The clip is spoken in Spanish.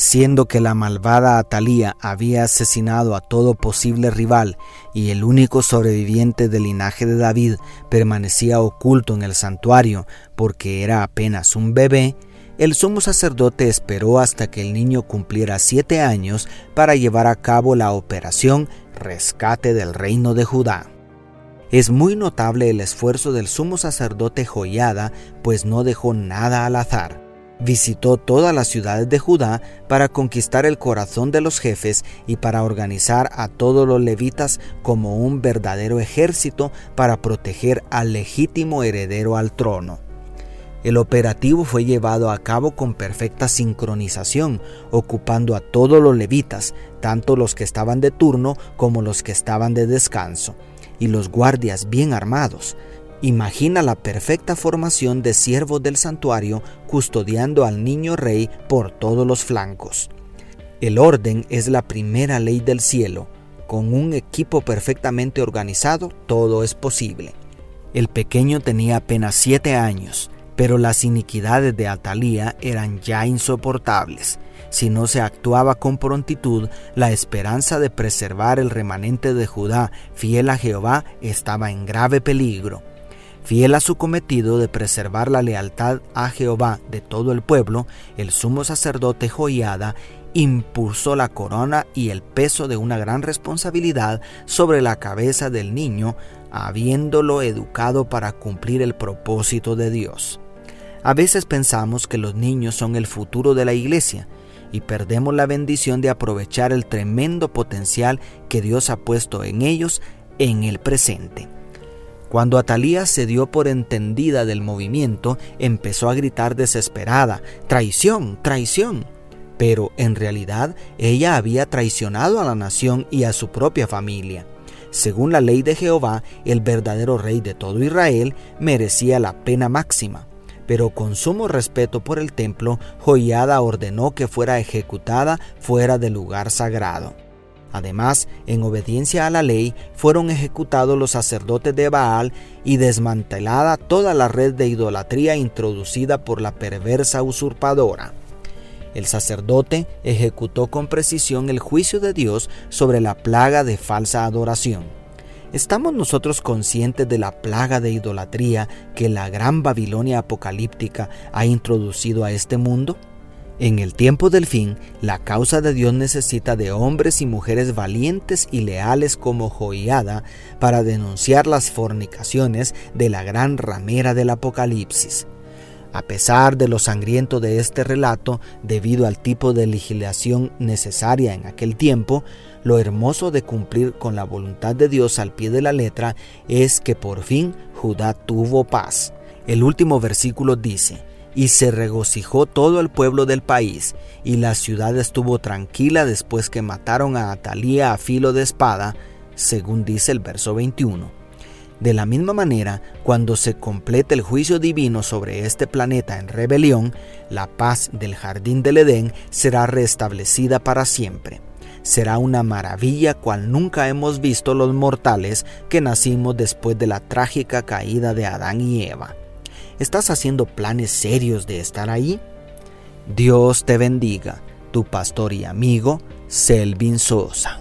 siendo que la malvada Atalía había asesinado a todo posible rival y el único sobreviviente del linaje de David permanecía oculto en el santuario porque era apenas un bebé, el sumo sacerdote esperó hasta que el niño cumpliera siete años para llevar a cabo la operación Rescate del Reino de Judá. Es muy notable el esfuerzo del sumo sacerdote Joyada, pues no dejó nada al azar visitó todas las ciudades de Judá para conquistar el corazón de los jefes y para organizar a todos los levitas como un verdadero ejército para proteger al legítimo heredero al trono. El operativo fue llevado a cabo con perfecta sincronización, ocupando a todos los levitas, tanto los que estaban de turno como los que estaban de descanso, y los guardias bien armados, Imagina la perfecta formación de siervos del santuario custodiando al niño rey por todos los flancos. El orden es la primera ley del cielo. Con un equipo perfectamente organizado, todo es posible. El pequeño tenía apenas siete años, pero las iniquidades de Atalía eran ya insoportables. Si no se actuaba con prontitud, la esperanza de preservar el remanente de Judá fiel a Jehová estaba en grave peligro. Fiel a su cometido de preservar la lealtad a Jehová de todo el pueblo, el sumo sacerdote Joiada impulsó la corona y el peso de una gran responsabilidad sobre la cabeza del niño, habiéndolo educado para cumplir el propósito de Dios. A veces pensamos que los niños son el futuro de la iglesia y perdemos la bendición de aprovechar el tremendo potencial que Dios ha puesto en ellos en el presente. Cuando Atalía se dio por entendida del movimiento, empezó a gritar desesperada, traición, traición. Pero en realidad ella había traicionado a la nación y a su propia familia. Según la ley de Jehová, el verdadero rey de todo Israel merecía la pena máxima. Pero con sumo respeto por el templo, Joiada ordenó que fuera ejecutada fuera del lugar sagrado. Además, en obediencia a la ley, fueron ejecutados los sacerdotes de Baal y desmantelada toda la red de idolatría introducida por la perversa usurpadora. El sacerdote ejecutó con precisión el juicio de Dios sobre la plaga de falsa adoración. ¿Estamos nosotros conscientes de la plaga de idolatría que la gran Babilonia apocalíptica ha introducido a este mundo? En el tiempo del fin, la causa de Dios necesita de hombres y mujeres valientes y leales como Joiada para denunciar las fornicaciones de la gran ramera del Apocalipsis. A pesar de lo sangriento de este relato, debido al tipo de legislación necesaria en aquel tiempo, lo hermoso de cumplir con la voluntad de Dios al pie de la letra es que por fin Judá tuvo paz. El último versículo dice, y se regocijó todo el pueblo del país, y la ciudad estuvo tranquila después que mataron a Atalía a filo de espada, según dice el verso 21. De la misma manera, cuando se complete el juicio divino sobre este planeta en rebelión, la paz del jardín del Edén será restablecida para siempre. Será una maravilla cual nunca hemos visto los mortales que nacimos después de la trágica caída de Adán y Eva. ¿Estás haciendo planes serios de estar ahí? Dios te bendiga, tu pastor y amigo Selvin Sosa.